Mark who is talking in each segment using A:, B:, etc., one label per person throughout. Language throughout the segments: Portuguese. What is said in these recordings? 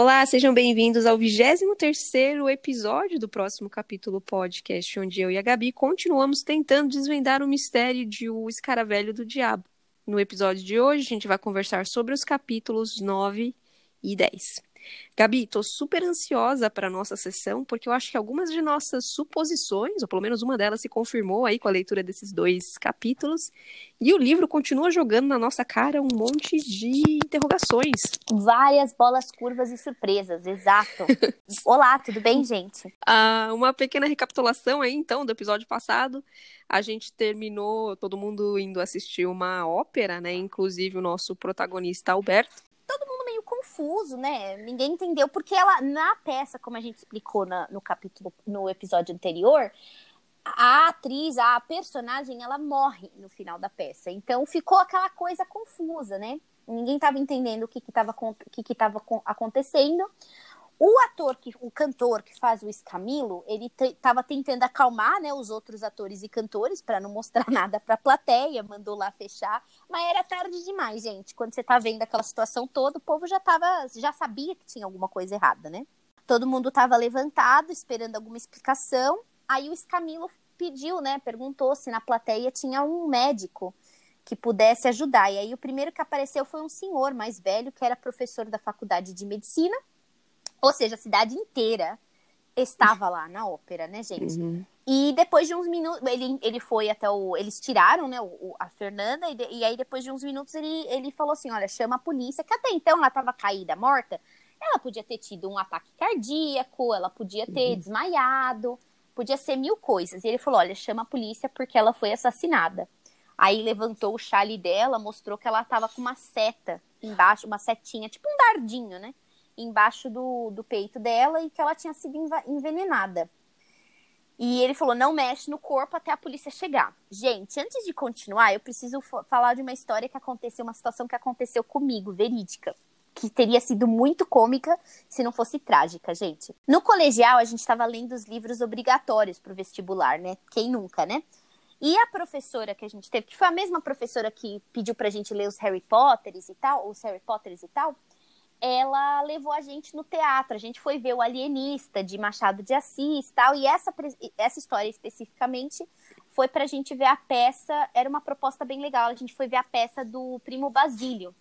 A: Olá, sejam bem-vindos ao 23º episódio do próximo capítulo podcast, onde eu e a Gabi continuamos tentando desvendar o mistério de O Escaravelho do Diabo. No episódio de hoje, a gente vai conversar sobre os capítulos 9 e 10. Gabi, estou super ansiosa para a nossa sessão, porque eu acho que algumas de nossas suposições, ou pelo menos uma delas, se confirmou aí com a leitura desses dois capítulos. E o livro continua jogando na nossa cara um monte de interrogações.
B: Várias bolas curvas e surpresas, exato. Olá, tudo bem, gente?
A: Ah, uma pequena recapitulação aí, então, do episódio passado. A gente terminou todo mundo indo assistir uma ópera, né? Inclusive o nosso protagonista Alberto
B: confuso, né? Ninguém entendeu porque ela na peça, como a gente explicou na, no capítulo no episódio anterior, a atriz, a personagem, ela morre no final da peça. Então ficou aquela coisa confusa, né? Ninguém estava entendendo o que estava que que que acontecendo. O ator, que, o cantor que faz o Escamilo, ele estava tentando acalmar né, os outros atores e cantores para não mostrar nada para a plateia, mandou lá fechar, mas era tarde demais, gente. Quando você tá vendo aquela situação toda, o povo já tava, já sabia que tinha alguma coisa errada, né? Todo mundo estava levantado, esperando alguma explicação. Aí o Escamilo pediu, né, perguntou se na plateia tinha um médico que pudesse ajudar. E aí o primeiro que apareceu foi um senhor mais velho, que era professor da faculdade de medicina ou seja, a cidade inteira estava lá na ópera, né, gente? Uhum. E depois de uns minutos, ele, ele foi até o. Eles tiraram, né, o, a Fernanda, e, de, e, aí depois de uns minutos ele, ele falou assim: olha, chama a polícia, que até então ela estava caída, morta. Ela podia ter tido um ataque cardíaco, ela podia ter uhum. desmaiado, podia ser mil coisas. E ele falou: olha, chama a polícia porque ela foi assassinada. Aí levantou o chale dela, mostrou que ela estava com uma seta embaixo, uma setinha, tipo um dardinho, né? Embaixo do, do peito dela e que ela tinha sido envenenada. E ele falou: não mexe no corpo até a polícia chegar. Gente, antes de continuar, eu preciso falar de uma história que aconteceu, uma situação que aconteceu comigo, verídica. Que teria sido muito cômica se não fosse trágica, gente. No colegial, a gente estava lendo os livros obrigatórios para o vestibular, né? Quem nunca, né? E a professora que a gente teve, que foi a mesma professora que pediu pra gente ler os Harry Potters e tal, os Harry Potters e tal, ela levou a gente no teatro. A gente foi ver o Alienista de Machado de Assis, tal. E essa essa história especificamente foi para a gente ver a peça. Era uma proposta bem legal. A gente foi ver a peça do Primo Basílio,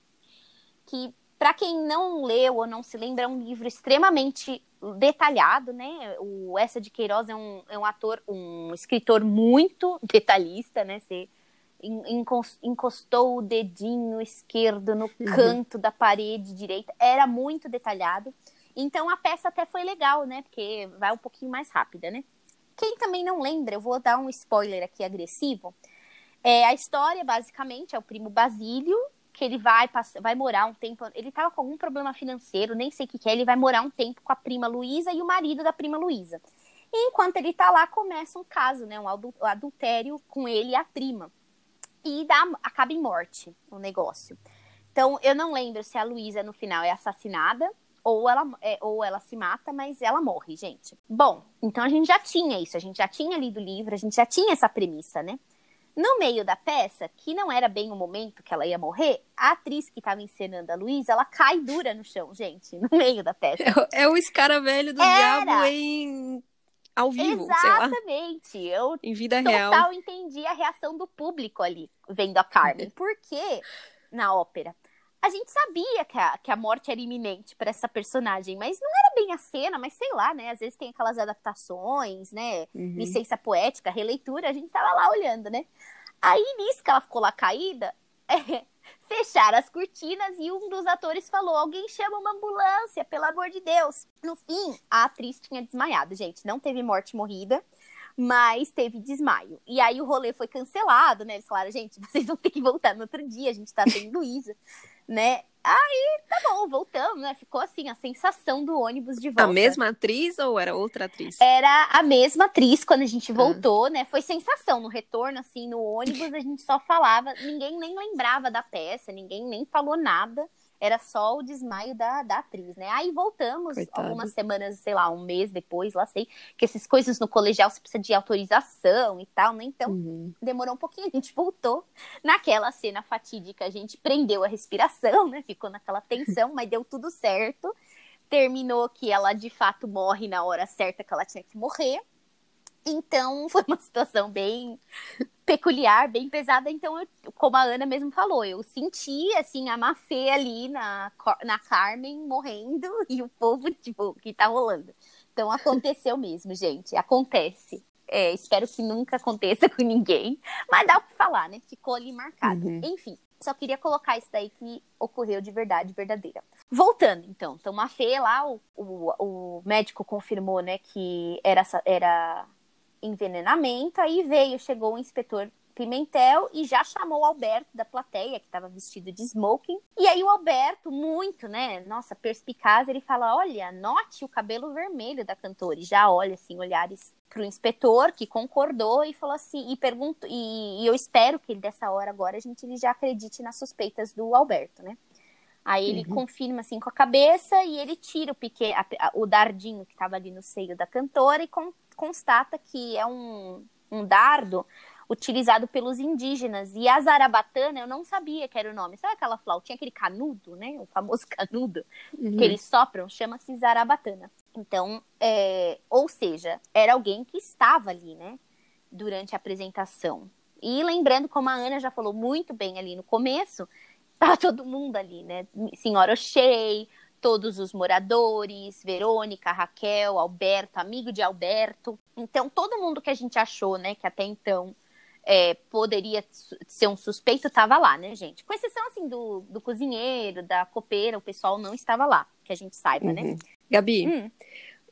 B: que para quem não leu ou não se lembra é um livro extremamente detalhado, né? O Essa de Queiroz é um, é um ator, um escritor muito detalhista, né? Você encostou o dedinho esquerdo no canto da parede direita. Era muito detalhado. Então a peça até foi legal, né? Porque vai um pouquinho mais rápida, né? Quem também não lembra, eu vou dar um spoiler aqui agressivo. É, a história, basicamente, é o primo Basílio, que ele vai, vai morar um tempo. Ele tava com algum problema financeiro, nem sei o que, que é. Ele vai morar um tempo com a prima Luísa e o marido da prima Luísa. E enquanto ele tá lá, começa um caso, né? Um adultério com ele e a prima e dá, acaba em morte o negócio. Então, eu não lembro se a Luísa no final é assassinada ou ela, é, ou ela se mata, mas ela morre, gente. Bom, então a gente já tinha isso, a gente já tinha lido o livro, a gente já tinha essa premissa, né? No meio da peça, que não era bem o momento que ela ia morrer, a atriz que estava encenando a Luísa, ela cai dura no chão, gente, no meio da peça.
A: É, é o escaravelho do era. diabo em ao vivo,
B: Exatamente.
A: Eu em vida
B: total
A: real.
B: Total entendi a reação do público ali, vendo a Carmen. Porque na ópera a gente sabia que a, que a morte era iminente para essa personagem, mas não era bem a cena, mas sei lá, né? Às vezes tem aquelas adaptações, né? Uhum. Licença poética, releitura, a gente tava lá olhando, né? Aí nisso que ela ficou lá caída, é, fecharam as cortinas e um dos atores falou: alguém chama uma ambulância, pelo amor de Deus. No fim, a atriz tinha desmaiado, gente. Não teve morte morrida, mas teve desmaio. E aí o rolê foi cancelado, né? Eles falaram: gente, vocês vão ter que voltar no outro dia, a gente tá sem Luísa, né? Aí, tá bom, voltamos, né? Ficou assim, a sensação do ônibus de volta.
A: A mesma atriz ou era outra atriz?
B: Era a mesma atriz quando a gente ah. voltou, ah. né? Foi sensação no retorno, assim, no ônibus, a gente só falava, ninguém nem lembrava da peça, ninguém nem falou nada era só o desmaio da, da atriz, né? Aí voltamos Coitado. algumas semanas, sei lá, um mês depois, lá sei, que essas coisas no colegial você precisa de autorização e tal, né? Então, uhum. demorou um pouquinho, a gente voltou naquela cena fatídica, a gente prendeu a respiração, né? Ficou naquela tensão, mas deu tudo certo. terminou que ela de fato morre na hora certa que ela tinha que morrer. Então foi uma situação bem peculiar, bem pesada. Então, eu, como a Ana mesmo falou, eu senti assim a má fé ali na, na Carmen morrendo e o povo, tipo, que tá rolando. Então aconteceu mesmo, gente. Acontece. É, espero que nunca aconteça com ninguém. Mas dá pra falar, né? Ficou ali marcado. Uhum. Enfim, só queria colocar isso daí que ocorreu de verdade, verdadeira. Voltando, então. Então, uma fé lá, o, o, o médico confirmou, né, que era, era envenenamento. Aí veio, chegou o inspetor Pimentel e já chamou o Alberto da plateia, que estava vestido de smoking. E aí o Alberto, muito, né? Nossa, perspicaz, ele fala: olha, note o cabelo vermelho da cantora. E já olha, assim, olhares pro inspetor, que concordou e falou assim, e pergunto, e, e eu espero que dessa hora agora, a gente ele já acredite nas suspeitas do Alberto, né? Aí ele uhum. confirma assim com a cabeça e ele tira o pique, a, a, o dardinho que estava ali no seio da cantora e con, constata que é um, um dardo utilizado pelos indígenas. E a zarabatana, eu não sabia que era o nome. Sabe aquela flautinha, aquele canudo, né? O famoso canudo uhum. que eles sopram, chama-se zarabatana. Então, é... ou seja, era alguém que estava ali, né? Durante a apresentação. E lembrando, como a Ana já falou muito bem ali no começo, tá todo mundo ali, né? Senhora O'Shea, todos os moradores, Verônica, Raquel, Alberto, amigo de Alberto. Então, todo mundo que a gente achou, né, que até então é, poderia ser um suspeito, estava lá, né, gente? Com exceção, assim, do, do cozinheiro, da copeira, o pessoal não estava lá, que a gente saiba, né? uhum. né?
A: Gabi, hum.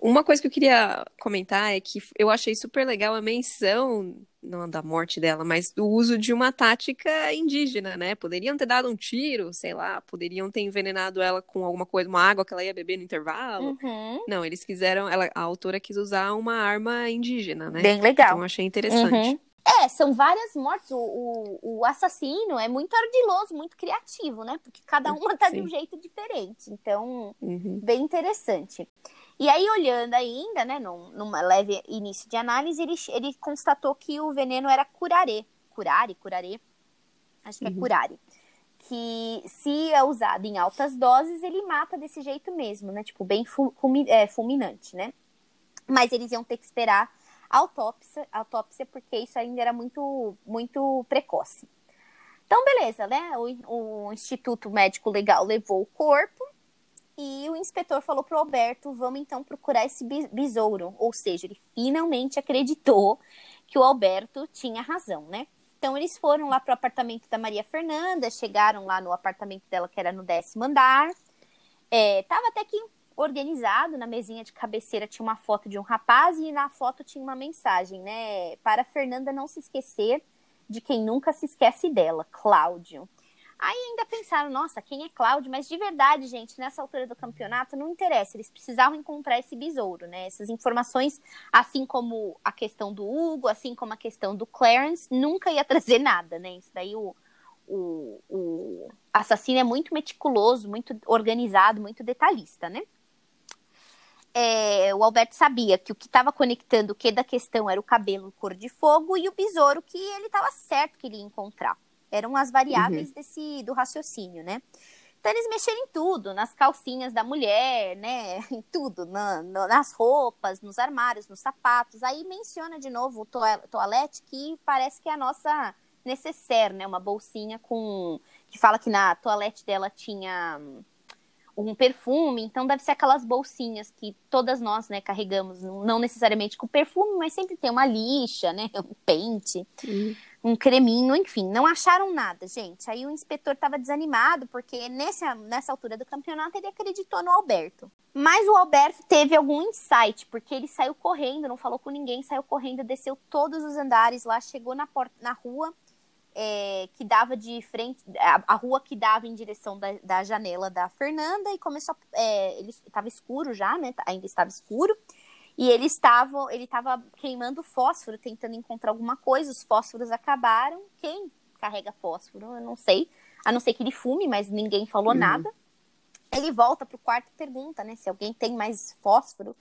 A: Uma coisa que eu queria comentar é que eu achei super legal a menção, não da morte dela, mas do uso de uma tática indígena, né? Poderiam ter dado um tiro, sei lá, poderiam ter envenenado ela com alguma coisa, uma água que ela ia beber no intervalo. Uhum. Não, eles quiseram, ela, a autora quis usar uma arma indígena, né?
B: Bem legal.
A: Então eu achei interessante.
B: Uhum. É, são várias mortes. O, o, o, assassino é muito ardiloso, muito criativo, né? Porque cada uma tá Sim. de um jeito diferente. Então, uhum. bem interessante. E aí, olhando ainda, né, num, numa leve início de análise, ele, ele constatou que o veneno era curare. Curare, curare. Acho que é uhum. curare. Que se é usado em altas doses, ele mata desse jeito mesmo, né? Tipo, bem fulmi, é, fulminante, né? Mas eles iam ter que esperar autópsia, autópsia porque isso ainda era muito, muito precoce. Então, beleza, né? O, o Instituto Médico Legal levou o corpo e o inspetor falou pro Alberto: vamos então procurar esse besouro. Ou seja, ele finalmente acreditou que o Alberto tinha razão, né? Então, eles foram lá pro apartamento da Maria Fernanda, chegaram lá no apartamento dela, que era no décimo andar. É, tava até que organizado, na mesinha de cabeceira tinha uma foto de um rapaz e na foto tinha uma mensagem, né? Para Fernanda não se esquecer de quem nunca se esquece dela, Cláudio. Aí ainda pensaram, nossa, quem é Cláudio? Mas de verdade, gente, nessa altura do campeonato não interessa, eles precisavam encontrar esse besouro, né? Essas informações, assim como a questão do Hugo, assim como a questão do Clarence, nunca ia trazer nada, né? Isso daí o, o, o assassino é muito meticuloso, muito organizado, muito detalhista, né? é, o Alberto sabia que o que estava conectando o que da questão era o cabelo cor de fogo e o besouro que ele estava certo que ele ia encontrar. Eram as variáveis uhum. desse do raciocínio, né? Então eles mexeram em tudo, nas calcinhas da mulher, né? Em tudo, na, na, nas roupas, nos armários, nos sapatos. Aí menciona de novo o toalete, que parece que é a nossa necessaire, né? Uma bolsinha com. que fala que na toalete dela tinha um perfume, então deve ser aquelas bolsinhas que todas nós, né, carregamos, não necessariamente com perfume, mas sempre tem uma lixa, né, um pente, uhum. Um creminho, enfim, não acharam nada, gente. Aí o inspetor estava desanimado, porque nessa, nessa altura do campeonato ele acreditou no Alberto. Mas o Alberto teve algum insight, porque ele saiu correndo, não falou com ninguém, saiu correndo, desceu todos os andares lá, chegou na, porta, na rua, é, que dava de frente, a, a, rua que dava em direção da, da janela da Fernanda e começou, é, ele estava escuro já, né? Ainda estava escuro. E ele estava, ele estava queimando fósforo, tentando encontrar alguma coisa. Os fósforos acabaram. Quem carrega fósforo? Eu não sei. A não ser que ele fume, mas ninguém falou uhum. nada. Ele volta pro quarto e pergunta, né, se alguém tem mais fósforo.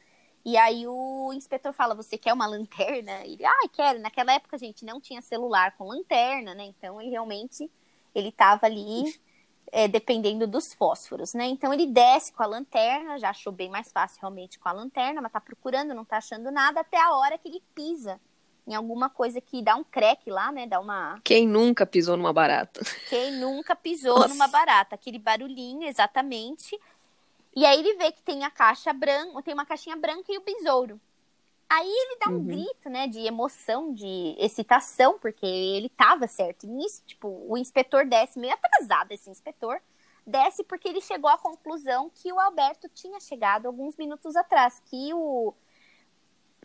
B: E aí o inspetor fala: Você quer uma lanterna? Ele, ah, quero. Naquela época, a gente, não tinha celular com lanterna, né? Então ele realmente ele estava ali é, dependendo dos fósforos, né? Então ele desce com a lanterna, já achou bem mais fácil realmente com a lanterna, mas tá procurando, não tá achando nada, até a hora que ele pisa em alguma coisa que dá um crack lá, né? Dá uma.
A: Quem nunca pisou numa barata?
B: Quem nunca pisou Nossa. numa barata? Aquele barulhinho, exatamente. E aí ele vê que tem a caixa branca, tem uma caixinha branca e o besouro. Aí ele dá um uhum. grito, né, de emoção, de excitação, porque ele tava certo. E nisso, tipo, o inspetor desce, meio atrasado esse inspetor, desce porque ele chegou à conclusão que o Alberto tinha chegado alguns minutos atrás, que o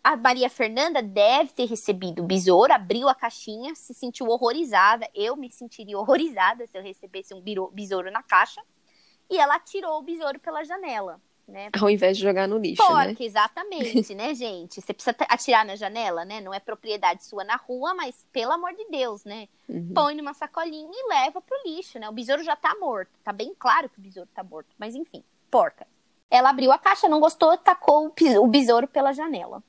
B: a Maria Fernanda deve ter recebido o besouro, abriu a caixinha, se sentiu horrorizada. Eu me sentiria horrorizada se eu recebesse um besouro na caixa. E ela tirou o besouro pela janela né?
A: Ao invés de jogar no lixo,
B: Porca,
A: né?
B: exatamente, né, gente? Você precisa atirar na janela, né? Não é propriedade sua na rua, mas pelo amor de Deus, né? Uhum. Põe numa sacolinha e leva pro lixo, né? O besouro já tá morto. Tá bem claro que o besouro tá morto, mas enfim, porca. Ela abriu a caixa, não gostou, tacou o besouro pela janela.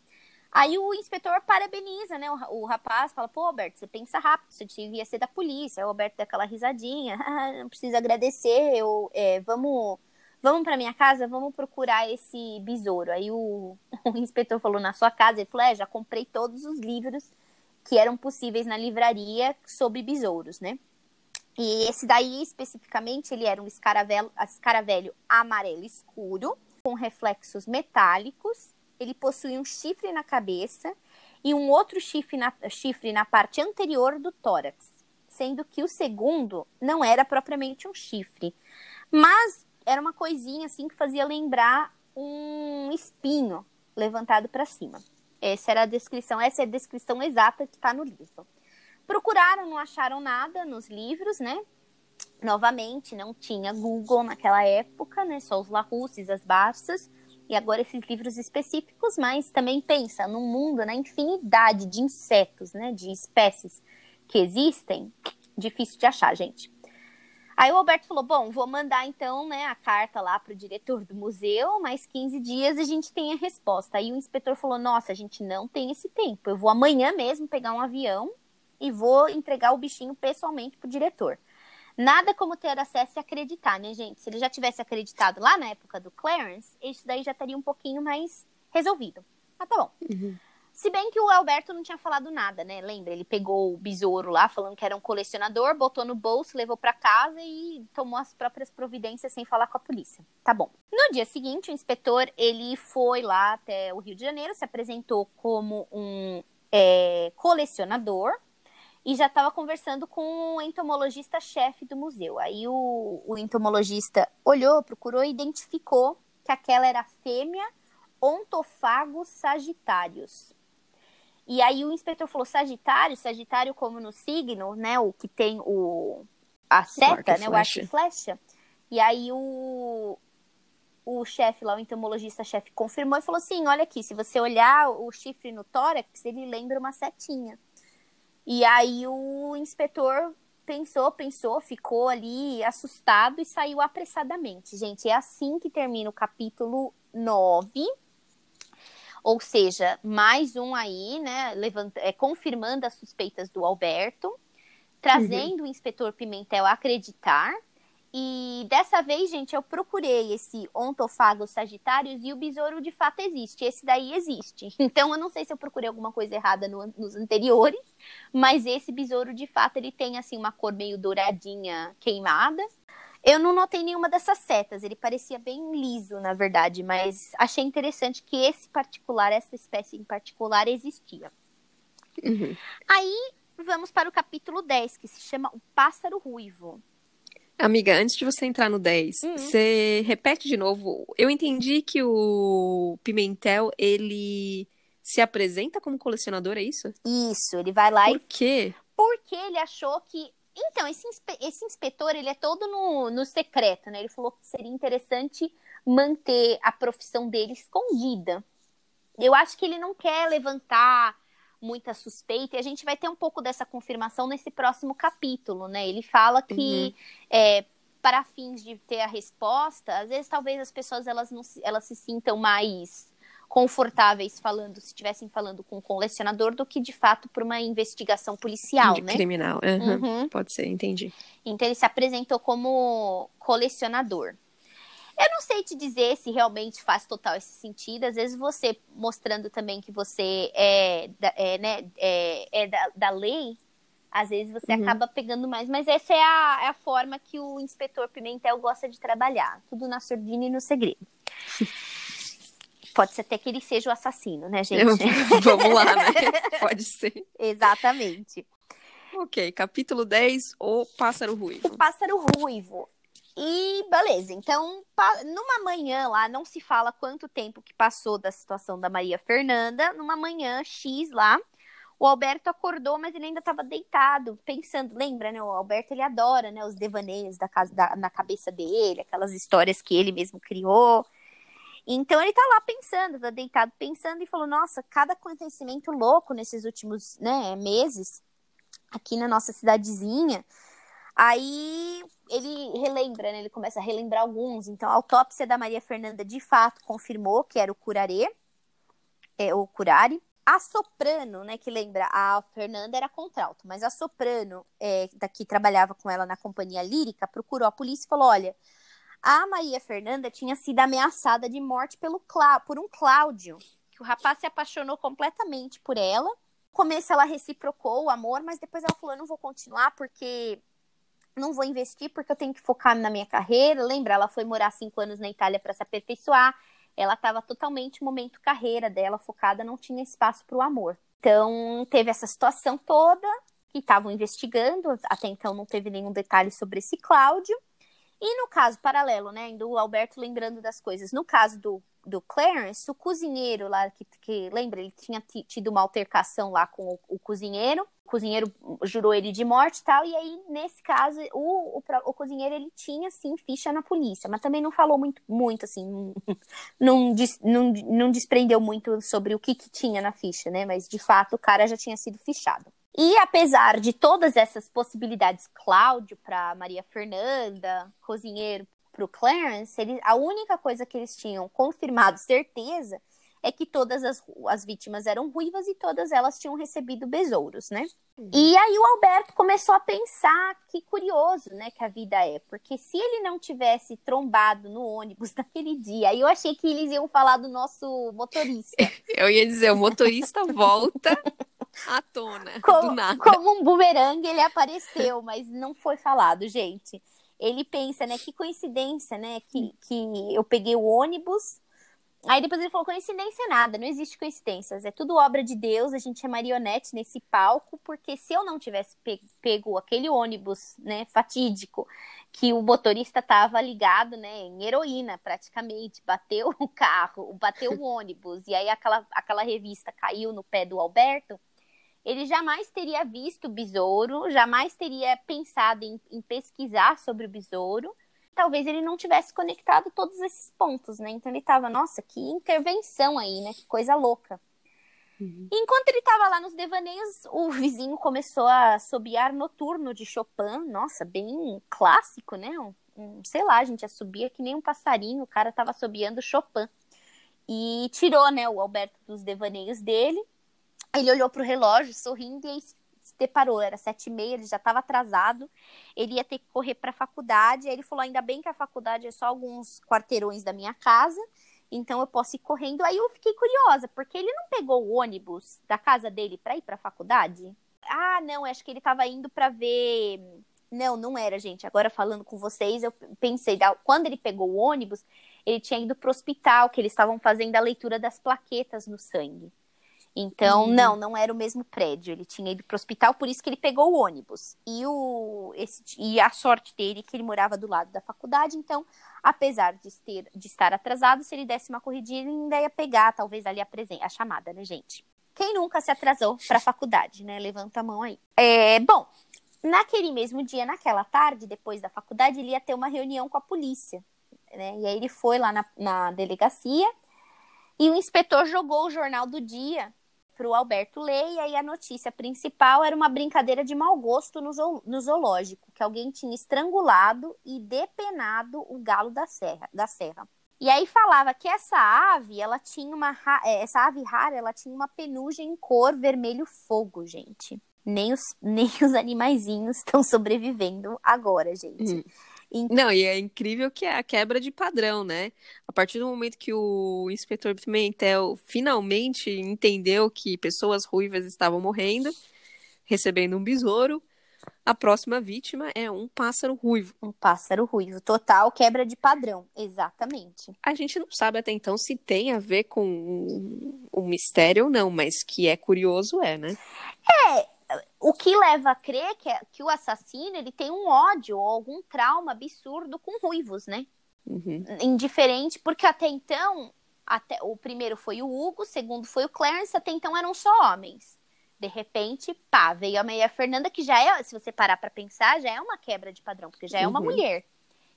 B: Aí o inspetor parabeniza, né? O, o rapaz fala, pô, Alberto, você pensa rápido, você devia ser da polícia. Aí o Alberto dá aquela risadinha, ah, não precisa agradecer, eu, é, vamos vamos para minha casa, vamos procurar esse besouro. Aí o, o inspetor falou, na sua casa? Ele falou, é, já comprei todos os livros que eram possíveis na livraria sobre besouros, né? E esse daí, especificamente, ele era um escaravelho, amarelo escuro, com reflexos metálicos. Ele possui um chifre na cabeça e um outro chifre na, chifre na parte anterior do tórax, sendo que o segundo não era propriamente um chifre. Mas era uma coisinha assim que fazia lembrar um espinho levantado para cima. Essa era a descrição, essa é a descrição exata que está no livro. Procuraram, não acharam nada nos livros, né? Novamente, não tinha Google naquela época, né? Só os Larusses, as Barças, e agora esses livros específicos, mas também pensa no mundo, na infinidade de insetos, né? De espécies que existem, difícil de achar, gente. Aí o Alberto falou: bom, vou mandar então né, a carta lá para o diretor do museu, mais 15 dias a gente tem a resposta. Aí o inspetor falou: nossa, a gente não tem esse tempo. Eu vou amanhã mesmo pegar um avião e vou entregar o bichinho pessoalmente pro diretor. Nada como ter acesso e acreditar, né, gente? Se ele já tivesse acreditado lá na época do Clarence, isso daí já estaria um pouquinho mais resolvido. Mas tá bom. Uhum. Se bem que o Alberto não tinha falado nada, né? Lembra? Ele pegou o besouro lá, falando que era um colecionador, botou no bolso, levou para casa e tomou as próprias providências sem falar com a polícia. Tá bom. No dia seguinte, o inspetor ele foi lá até o Rio de Janeiro, se apresentou como um é, colecionador e já estava conversando com o entomologista-chefe do museu. Aí o, o entomologista olhou, procurou e identificou que aquela era a fêmea Ontophagus sagittarius. E aí o inspetor falou Sagitário, Sagitário como no signo, né, o que tem o a seta, o né, o arco e flecha. E aí o o chefe lá, o entomologista-chefe confirmou e falou assim: "Olha aqui, se você olhar o chifre no tórax, ele lembra uma setinha". E aí o inspetor pensou, pensou, ficou ali assustado e saiu apressadamente. Gente, é assim que termina o capítulo 9 ou seja, mais um aí, né, levanta, é, confirmando as suspeitas do Alberto, trazendo uhum. o inspetor Pimentel a acreditar. E dessa vez, gente, eu procurei esse Ontophagus sagitários e o besouro de fato existe. Esse daí existe. Então, eu não sei se eu procurei alguma coisa errada no, nos anteriores, mas esse besouro de fato ele tem assim uma cor meio douradinha queimada. Eu não notei nenhuma dessas setas, ele parecia bem liso, na verdade, mas achei interessante que esse particular, essa espécie em particular, existia. Uhum. Aí vamos para o capítulo 10, que se chama O Pássaro Ruivo.
A: Amiga, antes de você entrar no 10, uhum. você repete de novo. Eu entendi que o Pimentel, ele se apresenta como colecionador, é isso?
B: Isso, ele vai lá
A: Por
B: e.
A: Por quê?
B: Porque ele achou que então, esse, esse inspetor, ele é todo no, no secreto, né? Ele falou que seria interessante manter a profissão dele escondida. Eu acho que ele não quer levantar muita suspeita, e a gente vai ter um pouco dessa confirmação nesse próximo capítulo, né? Ele fala que uhum. é, para fins de ter a resposta, às vezes talvez as pessoas elas não elas se sintam mais confortáveis falando, se estivessem falando com um colecionador, do que de fato por uma investigação policial,
A: De
B: né?
A: Criminal. Uhum.
B: Uhum.
A: Pode ser, entendi.
B: Então ele se apresentou como colecionador. Eu não sei te dizer se realmente faz total esse sentido. Às vezes você mostrando também que você é, da- é, né, é, é da, da lei, às vezes você
A: Uhum.
B: acaba pegando mais. Mas essa é a, é a forma que o inspetor Pimentel gosta de trabalhar. Tudo na surdina e no segredo. Pode ser até que ele seja o assassino, né, gente?
A: Eu- Vamos lá, né? Pode ser.
B: Exatamente.
A: Ok, capítulo 10, O Pássaro Ruivo.
B: o pássaro ruivo. E beleza, então numa manhã lá, não se fala quanto tempo que passou da situação da Maria Fernanda, numa manhã X lá, o Alberto acordou, mas ele ainda estava deitado, pensando, lembra, né? O Alberto ele adora, né, os devaneios da casa da- na cabeça dele, aquelas histórias que ele mesmo criou. Então ele tá lá pensando, tá deitado pensando e falou: "Nossa, cada acontecimento louco nesses últimos, né, meses aqui na nossa cidadezinha". Aí ele relembra, né? Ele começa a relembrar alguns. Então, a autópsia da Maria Fernanda de fato confirmou que era o curarê, é, o curare. A soprano, né, que lembra, a Fernanda era contralto, mas a soprano, é, daqui trabalhava com ela na companhia lírica, procurou a polícia e falou: olha, a Maria Fernanda tinha sido ameaçada de morte pelo Clá- por um Cláudio, que o rapaz se apaixonou completamente por ela. No começo ela reciprocou o amor, mas depois ela falou: eu não vou continuar porque não vou investir porque eu tenho que focar na minha carreira. Lembra, ela foi morar cinco anos na Itália para se aperfeiçoar. Ela estava totalmente momento carreira dela, focada, não tinha espaço para o amor. Então, teve essa situação toda que estavam investigando. Até então, não teve nenhum detalhe sobre esse Cláudio. E no caso paralelo, né? Ainda o Alberto lembrando das coisas. No caso do, do Clarence, o cozinheiro lá, que, que lembra, ele tinha ti- tido uma altercação lá com o, o cozinheiro. O cozinheiro jurou ele de morte e tal. E aí, nesse caso, o, o, o cozinheiro ele tinha sim ficha na polícia, mas também não falou muito, muito assim, não, não, não desprendeu muito sobre o que, que tinha na ficha, né? Mas de fato o cara já tinha sido fichado. E apesar de todas essas possibilidades, Cláudio para Maria Fernanda, cozinheiro para o Clarence, ele, a única coisa que eles tinham confirmado certeza é que todas as, as vítimas eram ruivas e todas elas tinham recebido besouros, né? E aí o Alberto começou a pensar que curioso, né, que a vida é, porque se ele não tivesse trombado no ônibus naquele dia, aí eu achei que eles iam falar do nosso motorista,
A: Eu ia dizer, o motorista volta à tona, do
B: como,
A: nada.
B: como um bumerangue ele apareceu, mas não foi falado, gente. Ele pensa, né, que coincidência, né, que, que eu peguei o ônibus Aí depois ele falou: coincidência nada, não existe coincidências, é tudo obra de Deus, a gente é marionete nesse palco, porque se eu não tivesse pe- pego aquele ônibus, né, fatídico, que o motorista estava ligado, né, em heroína praticamente, bateu o carro, bateu o ônibus, e aí aquela, aquela revista caiu no pé do Alberto, ele jamais teria visto o besouro, jamais teria pensado em, em pesquisar sobre o besouro, talvez ele não tivesse conectado todos esses pontos, né? Então ele tava, nossa, que intervenção aí, né? Que coisa louca.
A: Uhum.
B: Enquanto ele tava lá nos devaneios, o vizinho começou a assobiar noturno de Chopin, nossa, bem clássico, né? Um, um, sei lá, a gente assobia que nem um passarinho, o cara tava assobiando Chopin. E tirou, né, o Alberto dos devaneios dele. Ele olhou pro relógio, sorrindo, e aí se deparou, era sete e meia, ele já estava atrasado, ele ia ter que correr para a faculdade, aí ele falou, ainda bem que a faculdade é só alguns quarteirões da minha casa, então eu posso ir correndo. Aí eu fiquei curiosa, porque ele não pegou o ônibus da casa dele para ir para a faculdade? Ah, não, acho que ele estava indo para ver. Não, não era, gente. Agora falando com vocês, eu pensei, quando ele pegou o ônibus, ele tinha ido para o hospital, que eles estavam fazendo a leitura das plaquetas no sangue. Então, uhum. não, não era o mesmo prédio. Ele tinha ido para o hospital, por isso que ele pegou o ônibus. E, o, esse, e a sorte dele que ele morava do lado da faculdade, então, apesar de, ter, de estar atrasado, se ele desse uma corridinha, ele ainda ia pegar, talvez, ali a, presen- a chamada, né, gente? Quem nunca se atrasou para a faculdade, né? Levanta a mão aí. É, bom, naquele mesmo dia, naquela tarde, depois da faculdade, ele ia ter uma reunião com a polícia. Né? E aí ele foi lá na, na delegacia e o inspetor jogou o jornal do dia para o Alberto ler, e aí a notícia principal era uma brincadeira de mau gosto no, no zoológico, que alguém tinha estrangulado e depenado o galo da serra. Da serra. E aí falava que essa ave, ela tinha uma é, essa ave rara, ela tinha uma penugem em cor vermelho fogo, gente. Nem os, nem os animaizinhos estão sobrevivendo agora, gente.
A: Hum. Não, e é incrível que é a quebra de padrão, né? A partir do momento que o inspetor Pimentel finalmente entendeu que pessoas ruivas estavam morrendo, recebendo um besouro, a próxima vítima é um pássaro ruivo.
B: Um pássaro ruivo, total quebra de padrão, exatamente.
A: A gente não sabe até então se tem a ver com o mistério ou não, mas que é curioso é, né?
B: É, o que leva a crer que, é, que o assassino ele tem um ódio ou algum trauma absurdo com ruivos, né?
A: Uhum.
B: Indiferente, porque até então, até o primeiro foi o Hugo, o segundo foi o Clarence, até então eram só homens. De repente, pá, veio a Maria Fernanda, que já é, se você parar para pensar, já é uma quebra de padrão, porque já é uma uhum. mulher.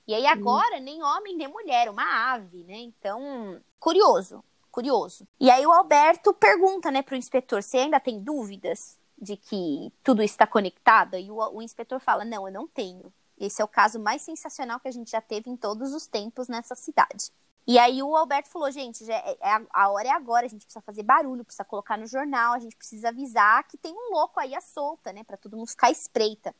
B: E aí agora, uhum. nem homem nem mulher, uma ave, né? Então, curioso, curioso. E aí o Alberto pergunta, né, pro inspetor, você ainda tem dúvidas? De que tudo está conectado? E o, o inspetor fala: Não, eu não tenho. Esse é o caso mais sensacional que a gente já teve em todos os tempos nessa cidade. E aí o Alberto falou, gente, já é, é, a hora é agora, a gente precisa fazer barulho, precisa colocar no jornal, a gente precisa avisar que tem um louco aí à solta, né, para todo mundo ficar espreita.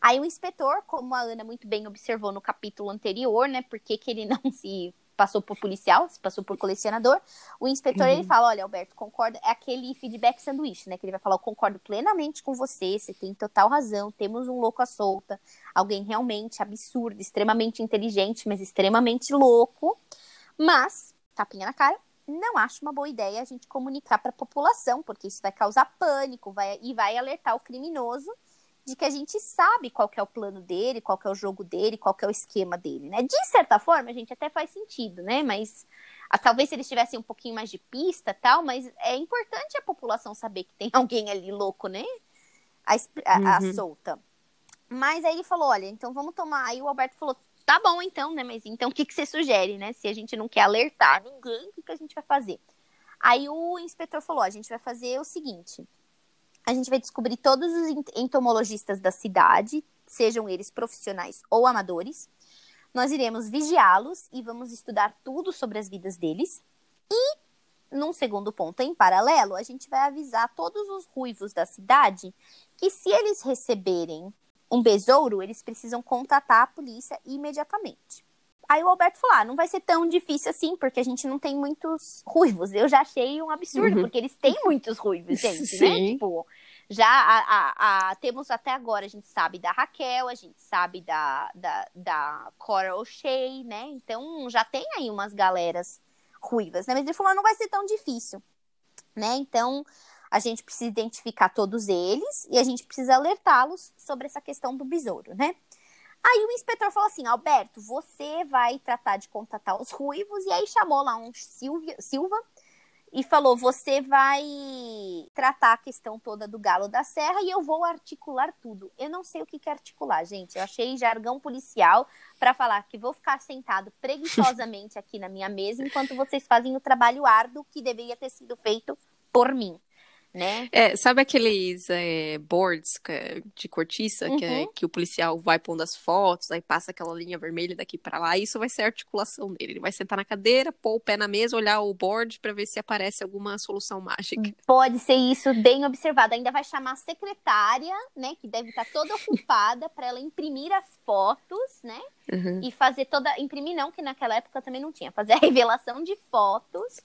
B: Aí o inspetor, como a Ana muito bem observou no capítulo anterior, né, porque que ele não se passou por policial, se passou por colecionador, o inspetor uhum. ele fala, olha, Alberto, concordo, é aquele feedback sanduíche, né, que ele vai falar, eu concordo plenamente com você, você tem total razão, temos um louco à solta, alguém realmente absurdo, extremamente inteligente, mas extremamente louco, mas, tapinha na cara, não acho uma boa ideia a gente comunicar para a população, porque isso vai causar pânico vai, e vai alertar o criminoso de que a gente sabe qual é o plano dele, qual é o jogo dele, qual é o esquema dele, né? De certa forma, a gente até faz sentido, né? Mas a, talvez se eles tivessem um pouquinho mais de pista tal, mas é importante a população saber que tem alguém ali louco, né? A, a, a uhum. solta. Mas aí ele falou, olha, então vamos tomar. Aí o Alberto falou, tá bom então, né? Mas então o que, que você sugere, né? Se a gente não quer alertar ninguém, o que, que a gente vai fazer? Aí o inspetor falou, a gente vai fazer o seguinte a gente vai descobrir todos os entomologistas da cidade, sejam eles profissionais ou amadores. Nós iremos vigiá-los e vamos estudar tudo sobre as vidas deles. E, num segundo ponto, em paralelo, a gente vai avisar todos os ruivos da cidade que, se eles receberem um besouro, eles precisam contatar a polícia imediatamente. Aí o Alberto falou: ah, não vai ser tão difícil assim, porque a gente não tem muitos ruivos. Eu já achei um absurdo, uhum. porque eles têm muitos ruivos, gente, né? Sim. né? Tipo, já a, a, a, temos até agora, a gente sabe da Raquel, a gente sabe da, da, da Cora O'Shea, né? Então já tem aí umas galeras ruivas, né? Mas ele falou: não vai ser tão difícil, né? Então a gente precisa identificar todos eles e a gente precisa alertá-los sobre essa questão do besouro, né? Aí o inspetor falou assim: Alberto, você vai tratar de contatar os ruivos. E aí chamou lá um Silvia, Silva e falou: Você vai tratar a questão toda do galo da serra e eu vou articular tudo. Eu não sei o que é articular, gente. Eu achei jargão policial para falar que vou ficar sentado preguiçosamente aqui na minha mesa enquanto vocês fazem o trabalho árduo que deveria ter sido feito por mim né?
A: É, sabe aqueles é, boards é, de cortiça uhum. que, é, uhum. que o policial vai pondo as fotos, aí passa aquela linha vermelha daqui para lá, isso vai ser a articulação dele. Ele vai sentar na cadeira, pôr o pé na mesa, olhar o board para ver se aparece alguma solução mágica.
B: Pode ser isso, bem observado. Ainda vai chamar a secretária, né, que deve estar toda ocupada para ela imprimir as fotos, né? Uhum. E fazer toda. Imprimir não, que naquela época também não tinha. Fazer a revelação de fotos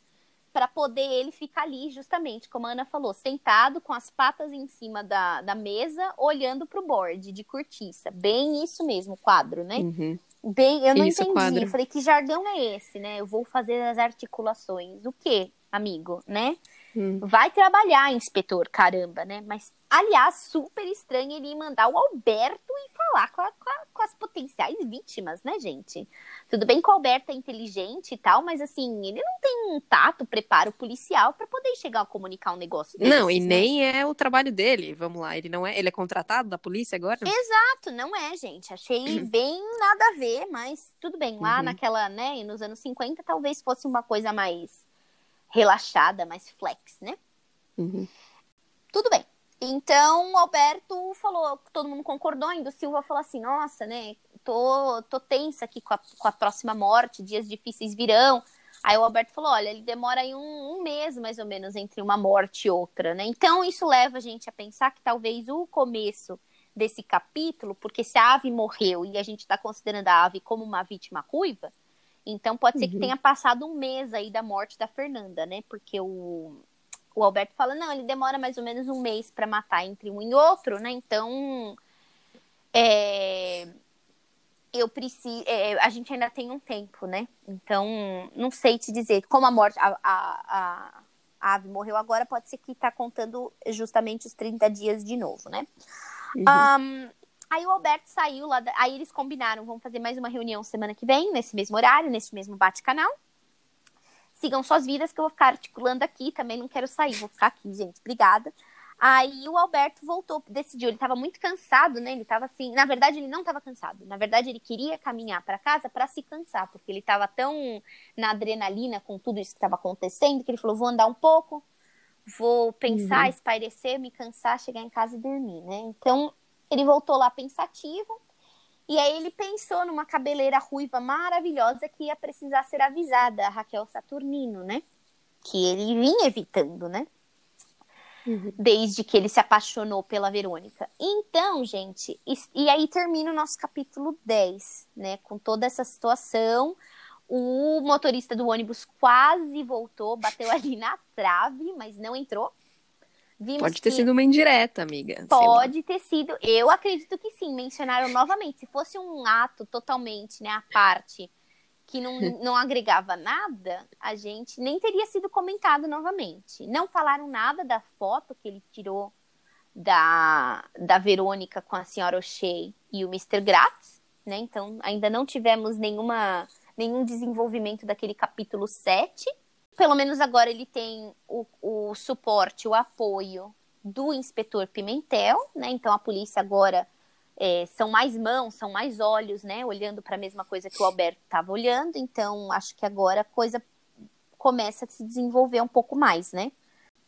B: para poder ele ficar ali, justamente, como a Ana falou, sentado com as patas em cima da, da mesa, olhando para o board de cortiça. Bem isso mesmo, quadro, né?
A: Uhum.
B: Bem, eu não isso, entendi. Quadro. Eu falei, que jargão é esse, né? Eu vou fazer as articulações. O quê, amigo, né? Hum. Vai trabalhar, inspetor, caramba, né? Mas, aliás, super estranho ele mandar o Alberto e falar com, a, com, a, com, as potenciais vítimas, né, gente? Tudo bem que o Alberto é inteligente e tal, mas assim, ele não tem um tato, preparo policial para poder chegar a comunicar um negócio
A: desses, Não, e né? nem é o trabalho dele, vamos lá, ele não é, ele é contratado da polícia agora?
B: Exato, não é, gente. Achei uhum. bem nada a ver, mas tudo bem, lá uhum. naquela, né, nos anos 50 talvez fosse uma coisa mais relaxada, mais flex, né?
A: Uhum.
B: Tudo bem. Então, o Alberto falou, todo mundo concordou, ainda o Silva falou assim, nossa, né, tô, tô tensa aqui com a, com a próxima morte, dias difíceis virão. Aí o Alberto falou: olha, ele demora aí um, um, mês mais ou menos entre uma morte e outra, né? Então isso leva a gente a pensar que talvez o começo desse capítulo, porque se a ave morreu e a gente está considerando a ave como uma vítima ruiva, então pode ser uhum. que tenha passado um mês aí da morte da Fernanda, né? Porque o, o Alberto fala: não, ele demora mais ou menos um mês para matar entre um e outro, né? Então. É, eu preciso. É, a gente ainda tem um tempo, né? Então, não sei te dizer. Como a morte. A, a, a, a ave morreu agora, pode ser que tá contando justamente os 30 dias de novo, né? Uhum. Um, aí o Alberto saiu lá. Da, aí eles combinaram, vamos fazer mais uma reunião semana que vem, nesse mesmo horário, nesse mesmo bate-canal. Sigam suas vidas, que eu vou ficar articulando aqui. Também não quero sair, vou ficar aqui, gente. Obrigada. Aí o Alberto voltou, decidiu. Ele estava muito cansado, né? Ele estava assim. Na verdade, ele não estava cansado. Na verdade, ele queria caminhar para casa para se cansar, porque ele estava tão na adrenalina com tudo isso que estava acontecendo que ele falou: vou andar um pouco, vou pensar, uhum. espairecer, me cansar, chegar em casa e dormir, né? Então ele voltou lá pensativo. E aí ele pensou numa cabeleira ruiva maravilhosa que ia precisar ser avisada, a Raquel Saturnino, né? Que ele vinha evitando, né? Uhum. Desde que ele se apaixonou pela Verônica. Então, gente, e, e, aí termina o nosso capítulo 10, né? Com toda essa situação. O motorista do ônibus quase voltou, bateu ali na trave, mas não entrou.
A: Vimos pode ter sido uma indireta, amiga.
B: Pode ter sido. Eu acredito que sim. Mencionaram novamente. Se fosse um ato totalmente, né, à parte que não, não agregava nada, a gente nem teria sido comentado novamente. Não falaram nada da foto que ele tirou da, da Verônica com a senhora O'Shea e o Mr. Gratz, né? Então, ainda não tivemos nenhuma, nenhum desenvolvimento daquele capítulo 7. Pelo menos agora ele tem o, o suporte, o apoio do inspetor Pimentel, né? Então a polícia agora é, são mais mãos, são mais olhos, né? Olhando para a mesma coisa que o Alberto estava olhando. Então, acho que agora a coisa começa a se desenvolver um pouco mais, né?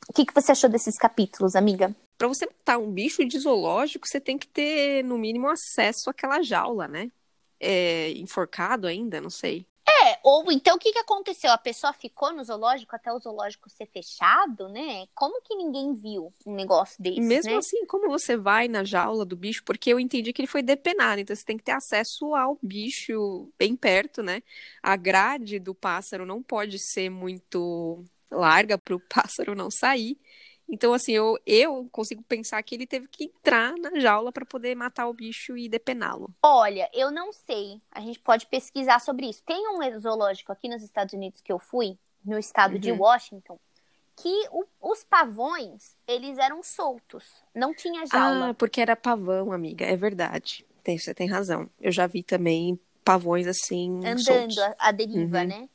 B: O que, que você achou desses capítulos, amiga?
A: Para você matar um bicho de zoológico, você tem que ter, no mínimo, acesso àquela jaula, né? É, enforcado ainda, não sei.
B: É, ou então o que, que aconteceu? A pessoa ficou no zoológico até o zoológico ser fechado, né? Como que ninguém viu um negócio desse?
A: Mesmo
B: né?
A: assim, como você vai na jaula do bicho? Porque eu entendi que ele foi depenado, então você tem que ter acesso ao bicho bem perto, né? A grade do pássaro não pode ser muito larga para o pássaro não sair. Então, assim, eu, eu consigo pensar que ele teve que entrar na jaula para poder matar o bicho e depená-lo.
B: Olha, eu não sei. A gente pode pesquisar sobre isso. Tem um zoológico aqui nos Estados Unidos que eu fui, no estado uhum. de Washington, que o, os pavões, eles eram soltos. Não tinha jaula.
A: Ah, porque era pavão, amiga. É verdade. Tem, você tem razão. Eu já vi também pavões assim.
B: Andando a deriva, uhum. né?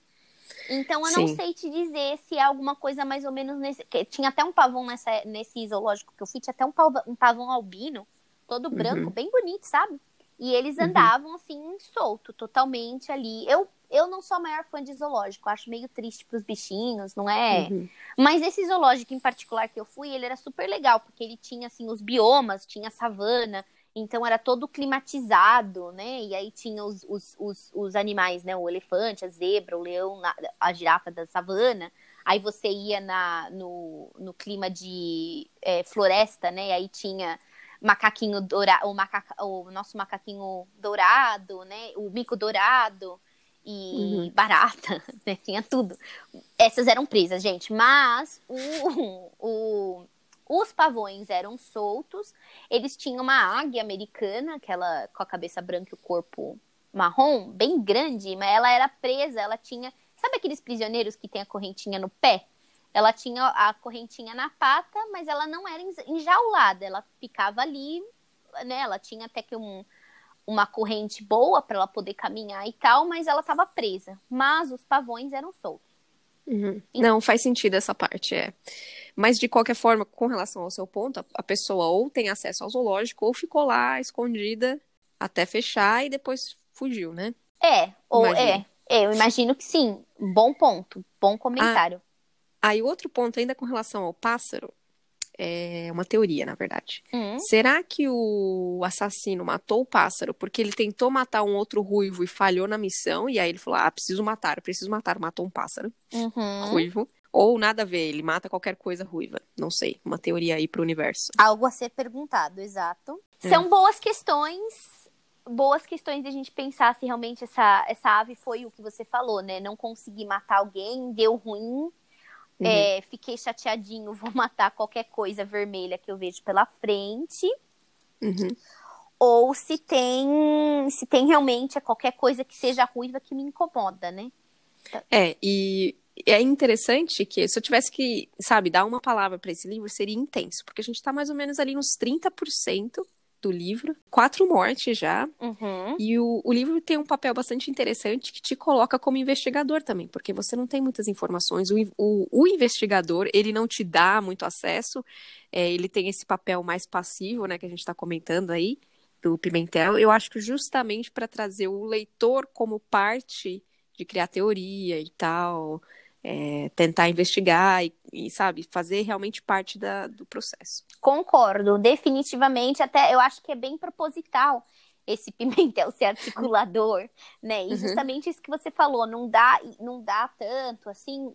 B: Então eu Sim. não sei te dizer se é alguma coisa mais ou menos nesse. Tinha até um pavão nessa, nesse zoológico que eu fui, tinha até um pavão, um pavão albino, todo branco, uhum. bem bonito, sabe? E eles uhum. andavam uhum. assim, solto, totalmente ali. Eu, eu não sou a maior fã de zoológico, acho meio triste pros bichinhos, não é? Uhum. Mas esse zoológico em particular que eu fui, ele era super legal, porque ele tinha assim os biomas, tinha savana, então era todo climatizado, né? E aí tinha os, os, os, os animais, né? O elefante, a zebra, o leão, a girafa da savana. Aí você ia na, no, no clima de é, floresta, né? E aí tinha macaquinho dourado, o, macaca, o nosso macaquinho dourado, né? O mico dourado e uhum. barata, né? Tinha tudo. Essas eram presas, gente. Mas o, o os pavões eram soltos, eles tinham uma águia americana, aquela com a cabeça branca e o corpo marrom, bem grande, mas ela era presa, ela tinha. Sabe aqueles prisioneiros que tem a correntinha no pé? Ela tinha a correntinha na pata, mas ela não era enjaulada, ela ficava ali, né? Ela tinha até que um, uma corrente boa para ela poder caminhar e tal, mas ela estava presa. Mas os pavões eram soltos.
A: Uhum. Não, faz sentido essa parte, é. Mas, de qualquer forma, com relação ao seu ponto, a pessoa ou tem acesso ao zoológico ou ficou lá escondida até fechar e depois fugiu, né?
B: É, ou é, é. Eu imagino que sim. Bom ponto, bom comentário.
A: Ah, aí, outro ponto ainda com relação ao pássaro. É uma teoria, na verdade.
B: Hum.
A: Será que o assassino matou o pássaro porque ele tentou matar um outro ruivo e falhou na missão? E aí ele falou: ah, preciso matar, preciso matar, matou um pássaro
B: Uhum.
A: ruivo. Ou nada a ver, ele mata qualquer coisa ruiva. Não sei, uma teoria aí pro universo.
B: Algo a ser perguntado, exato.
A: É.
B: São boas questões, boas questões de a gente pensar se realmente essa, essa ave foi o que você falou, né? Não consegui matar alguém, deu ruim,
A: Uhum.
B: é, fiquei chateadinho, vou matar qualquer coisa vermelha que eu vejo pela frente.
A: Uhum.
B: Ou se tem, se tem realmente qualquer coisa que seja ruiva que me incomoda, né?
A: É, e é interessante que se eu tivesse que, sabe, dar uma palavra para esse livro, seria intenso, porque a gente tá mais ou menos ali nos 30% do livro, quatro mortes já,
B: Uhum.
A: e o, o livro tem um papel bastante interessante que te coloca como investigador também, porque você não tem muitas informações, o, o, o investigador, ele não te dá muito acesso, é, ele tem esse papel mais passivo, né, que a gente tá comentando aí, do Pimentel, eu acho que justamente para trazer o leitor como parte de criar teoria e tal, é, tentar investigar e, e, sabe, fazer realmente parte da, do processo.
B: Concordo, definitivamente. Até eu acho que é bem proposital esse Pimentel ser articulador, né? E
A: Uhum.
B: justamente isso que você falou, não dá, não dá tanto assim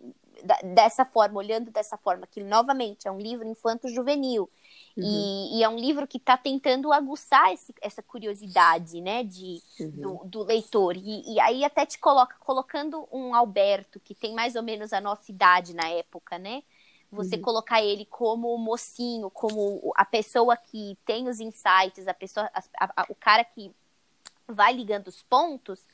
B: dessa forma, olhando dessa forma, que novamente é um livro infanto-juvenil.
A: Uhum.
B: E, e é um livro que está tentando aguçar esse- essa curiosidade, né, de,
A: Uhum.
B: do, do leitor. E, e aí até te coloca, colocando um Alberto, que tem mais ou menos a nossa idade na época, né? Você
A: Uhum.
B: colocar ele como o mocinho, como a pessoa que tem os insights, a pessoa, a- a- o cara que vai ligando os pontos,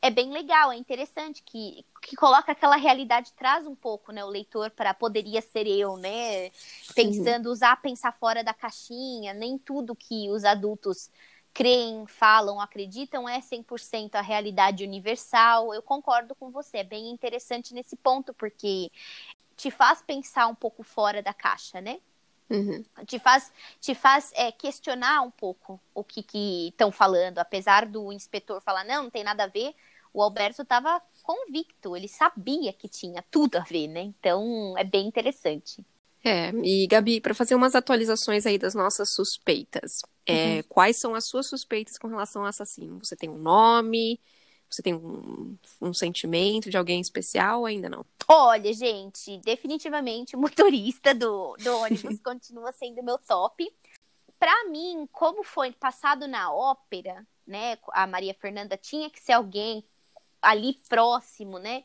B: é bem legal, é interessante que, que coloca aquela realidade, traz um pouco, né, o leitor para poderia ser eu, né, pensando, usar pensar fora da caixinha, nem tudo que os adultos creem, falam, acreditam é 100% a realidade universal. Eu concordo com você, é bem interessante nesse ponto, porque te faz pensar um pouco fora da caixa, né?
A: Uhum.
B: te faz, te faz é, questionar um pouco o que estão falando. Apesar do inspetor falar, não, não tem nada a ver, o Alberto estava convicto, ele sabia que tinha tudo a ver, né? Então é bem interessante.
A: É, e Gabi, para fazer umas atualizações aí das nossas suspeitas, é, quais são as suas suspeitas com relação ao assassino? Você tem um nome? Você tem um, um sentimento de alguém especial ou ainda não?
B: Olha, gente, definitivamente o motorista do, do ônibus continua sendo meu top. Para mim, como foi passado na ópera, né? A Maria Fernanda tinha que ser alguém ali próximo, né?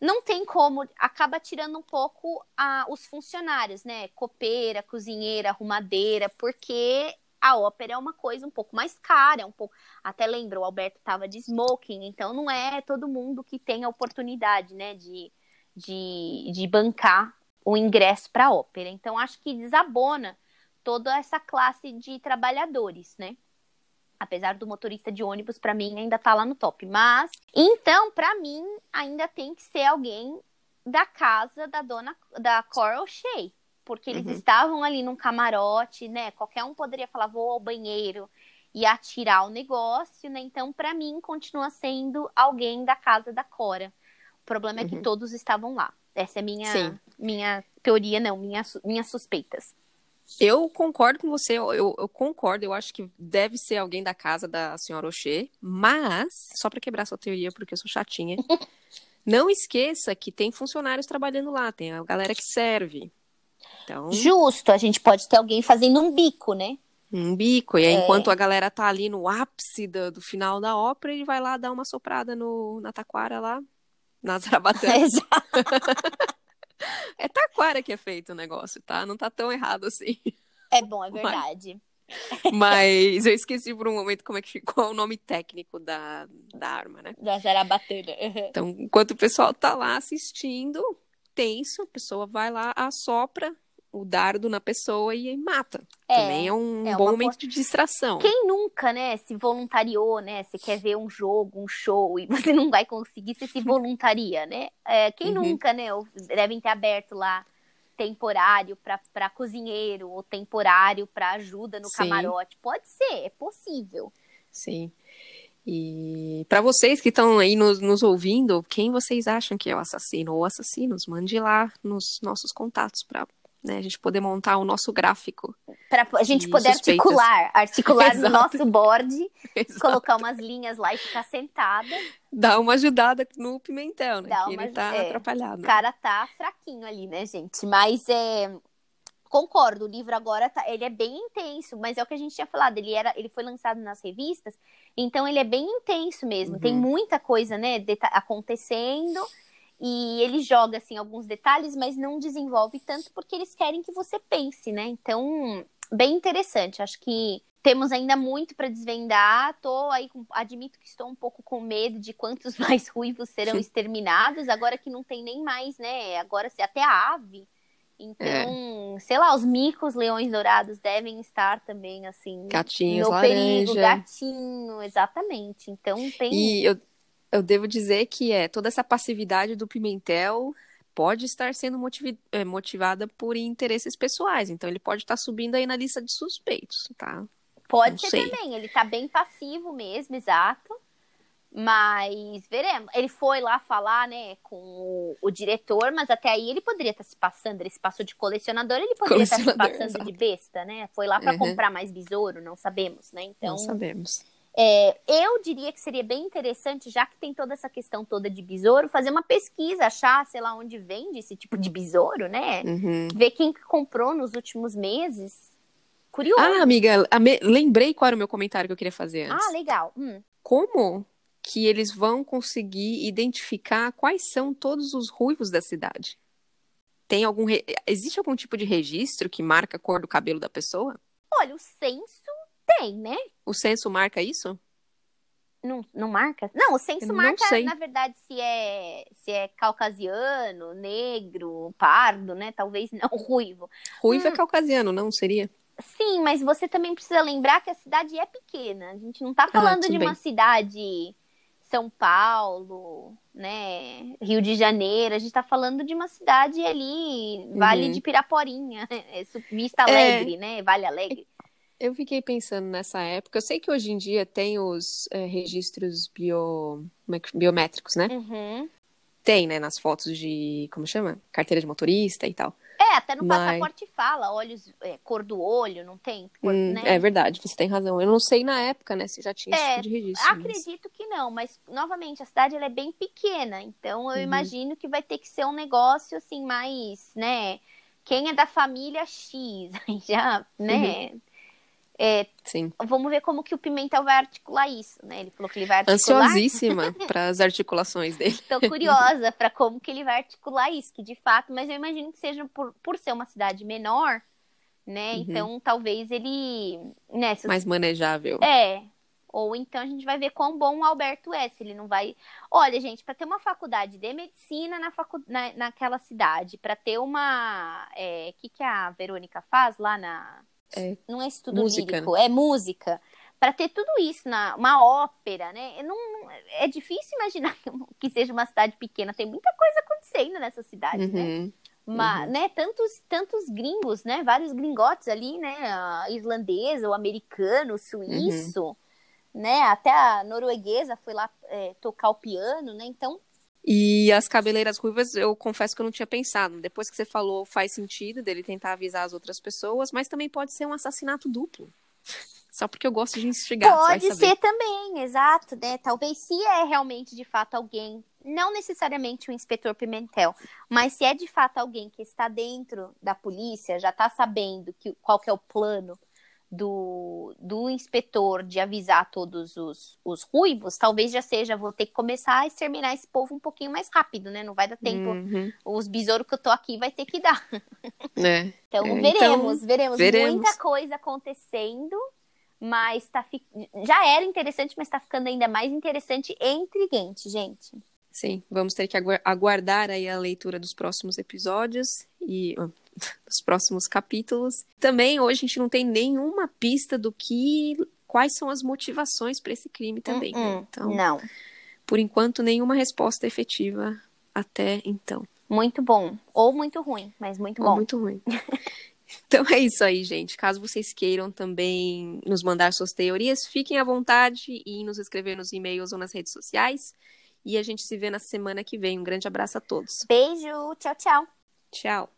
B: Não tem como, acaba tirando um pouco a, os funcionários, né? Copeira, cozinheira, arrumadeira, porque a ópera é uma coisa um pouco mais cara, é um pouco. Até lembra, o Alberto estava de smoking, então não é todo mundo que tem a oportunidade, né, de, de, de bancar o ingresso para a ópera. Então acho que desabona toda essa classe de trabalhadores, né? Apesar do motorista de ônibus, para mim, ainda tá lá no top. Mas, então, para mim, ainda tem que ser alguém da casa da dona da Coral Shea. Porque eles
A: Uhum.
B: estavam ali num camarote, né? Qualquer um poderia falar, vou ao banheiro e atirar o negócio, né? Então, para mim, continua sendo alguém da casa da Cora. O problema é que
A: Uhum.
B: todos estavam lá. Essa é minha,
A: Sim.
B: minha teoria, não, minha, minhas suspeitas.
A: Eu concordo com você, eu, eu- concordo, eu acho que deve ser alguém da casa da senhora Oxê, mas, só para quebrar sua teoria, porque eu sou chatinha, não esqueça que tem funcionários trabalhando lá, tem a galera que serve. Então,
B: Justo, a gente pode ter alguém fazendo um bico, né?
A: um bico, e aí,
B: É.
A: enquanto a galera tá ali no ápice do, do final da ópera, ele vai lá dar uma soprada no, na taquara lá, na zarabatana.
B: Exato.
A: É taquara que é feito o negócio, tá? Não tá tão errado assim.
B: É bom, é verdade.
A: Mas eu esqueci por um momento como é que ficou o nome técnico da, da arma, né?
B: Da zarabatana.
A: Então, enquanto o pessoal tá lá assistindo, tenso, a pessoa vai lá, assopra o dardo na pessoa e mata.
B: É,
A: Também é um
B: é
A: bom momento de distração.
B: Quem nunca, né, se voluntariou, né? Você quer ver um jogo, um show e você não vai conseguir, você se voluntaria, né? É, quem
A: Uhum.
B: nunca, né? Devem ter aberto lá temporário para cozinheiro ou temporário para ajuda no
A: Sim.
B: camarote. Pode ser, é possível.
A: Sim. E para vocês que estão aí nos, nos ouvindo, quem vocês acham que é o assassino ou assassinos? Mande lá nos nossos contatos para né? A gente poder montar o nosso gráfico.
B: Para a gente
A: de
B: poder
A: suspeitas.
B: articular, articular no
A: Exato.
B: nosso board,
A: Exato.
B: colocar umas linhas lá e ficar sentada.
A: Dá uma ajudada no Pimentel, né?
B: Dá
A: que
B: uma
A: ele tá
B: é.
A: atrapalhado.
B: O cara tá fraquinho ali, né, gente? Mas é. Concordo, o livro agora tá, ele é bem intenso, mas é o que a gente tinha falado, ele era, ele foi lançado nas revistas, então ele é bem intenso mesmo.
A: Uhum.
B: Tem muita coisa, né, deta- acontecendo e ele joga assim alguns detalhes, mas não desenvolve tanto porque eles querem que você pense, né? Então, bem interessante. Acho que temos ainda muito para desvendar. Tô aí, admito que estou um pouco com medo de quantos mais ruivos serão exterminados, agora que não tem nem mais, né? Agora se até a ave. Então, sei lá, os micos leões dourados devem estar também assim
A: Gatinhos,
B: no perigo,
A: laranja.
B: gatinho, exatamente. Então tem
A: E eu, eu devo dizer que é toda essa passividade do Pimentel pode estar sendo motivi- é, motivada por interesses pessoais. Então ele pode estar subindo aí na lista de suspeitos, tá?
B: Pode
A: Não
B: ser
A: sei.
B: também, ele tá bem passivo mesmo, exato. Mas veremos. Ele foi lá falar, né, com o, o diretor, mas até aí ele poderia estar se passando. Ele se passou de colecionador, ele poderia estar se
A: Colecionador,
B: passando
A: exato.
B: de besta, né? Foi lá para
A: Uhum.
B: comprar mais besouro, não sabemos, né? Então,
A: Não sabemos.
B: É, eu diria que seria bem interessante, já que tem toda essa questão toda de besouro, fazer uma pesquisa, achar, sei lá, onde vende esse tipo de besouro, né?
A: Uhum.
B: Ver quem que comprou nos últimos meses. Curioso.
A: Ah, amiga, lembrei qual era o meu comentário que eu queria fazer antes.
B: Ah, legal. Hum.
A: Como que eles vão conseguir identificar quais são todos os ruivos da cidade? Tem algum re- existe algum tipo de registro que marca a cor do cabelo da pessoa?
B: Olha, o censo tem, né?
A: O censo marca isso?
B: Não, não marca? Não, o censo
A: não
B: marca,
A: sei.
B: na verdade, se é, se é caucasiano, negro, pardo, né? Talvez não ruivo.
A: Ruivo é
B: Hum.
A: caucasiano, não seria?
B: Sim, mas você também precisa lembrar que a cidade é pequena. A gente não tá falando
A: tudo
B: de
A: bem.
B: uma cidade São Paulo, né? Rio de Janeiro. A gente tá falando de uma cidade ali, Vale
A: Uhum.
B: de Piraporinha, é, Vista
A: É.
B: Alegre, né? Vale Alegre.
A: Eu fiquei pensando nessa época. Eu sei que hoje em dia tem os eh, registros bio... é biométricos, né?
B: Uhum.
A: Tem, né? Nas fotos de. Como chama? Carteira de motorista e tal.
B: É, até no
A: Mas-
B: passaporte fala, olhos, é, cor do olho, não tem? Cor,
A: Hum,
B: né?
A: É verdade, você tem razão. Eu não sei na época, né? Se já tinha esse
B: É,
A: tipo de registro. mas-
B: Acredito que não, mas novamente a cidade é bem pequena, então eu
A: Uhum.
B: imagino que vai ter que ser um negócio assim mais, né? Quem é da família X, já, né?
A: Uhum.
B: É,
A: Sim.
B: vamos ver como que o Pimentel vai articular isso, né? Ele falou que ele vai articular.
A: Ansiosíssima para as articulações dele.
B: Tô curiosa para como que ele vai articular isso, que de fato, mas eu imagino que seja por, por ser uma cidade menor, né?
A: Uhum.
B: Então talvez ele, se os
A: Mais manejável.
B: É. Ou então a gente vai ver quão bom o Alberto é, se ele não vai. Olha, gente, para ter uma faculdade de medicina na facu... na, naquela cidade, para ter uma. O que, que a Verônica faz lá na.
A: É,
B: não é estudo
A: música,
B: lírico, é música. Para ter tudo isso, na, uma ópera, né? Não, é difícil imaginar que seja uma cidade pequena. Tem muita coisa acontecendo nessa cidade, né?
A: Uhum.
B: Mas,
A: Uhum.
B: né, tantos, tantos gringos, né, vários gringotes ali, né, a irlandesa, o americano, o suíço, né, até a norueguesa foi lá é, tocar o piano, né, então,
A: E as cabeleiras ruivas, eu confesso que eu não tinha pensado. Depois que você falou, faz sentido dele tentar avisar as outras pessoas, mas também pode ser um assassinato duplo. Só porque eu gosto de instigar,
B: pode ser também, exato, né, talvez se é realmente de fato alguém, não necessariamente o inspetor Pimentel, mas se é de fato alguém que está dentro da polícia, já está sabendo que, qual que é o plano do, do inspetor de avisar todos os, os ruivos, talvez já seja, vou ter que começar a exterminar esse povo um pouquinho mais rápido, né? Não vai dar tempo.
A: Uhum.
B: Os besouros que eu tô aqui vai ter que dar.
A: É.
B: Então,
A: É,
B: veremos,
A: então,
B: veremos,
A: veremos.
B: Muita coisa acontecendo, mas tá fi... já era interessante, mas tá ficando ainda mais interessante e intrigante, gente.
A: Sim, vamos ter que agu- aguardar aí a leitura dos próximos episódios e ó, dos próximos capítulos. Também hoje a gente não tem nenhuma pista do que quais são as motivações para esse crime também. né?
B: Hum, hum,
A: Então,
B: Não.
A: por enquanto, nenhuma resposta efetiva até então.
B: Muito bom. Ou muito ruim, mas muito
A: Ou
B: bom.
A: muito ruim. Então é isso aí, gente. Caso vocês queiram também nos mandar suas teorias, fiquem à vontade e nos escrever nos e-mails ou nas redes sociais. E a gente se vê na semana que vem. Um grande abraço a todos.
B: Beijo, tchau, tchau.
A: Tchau.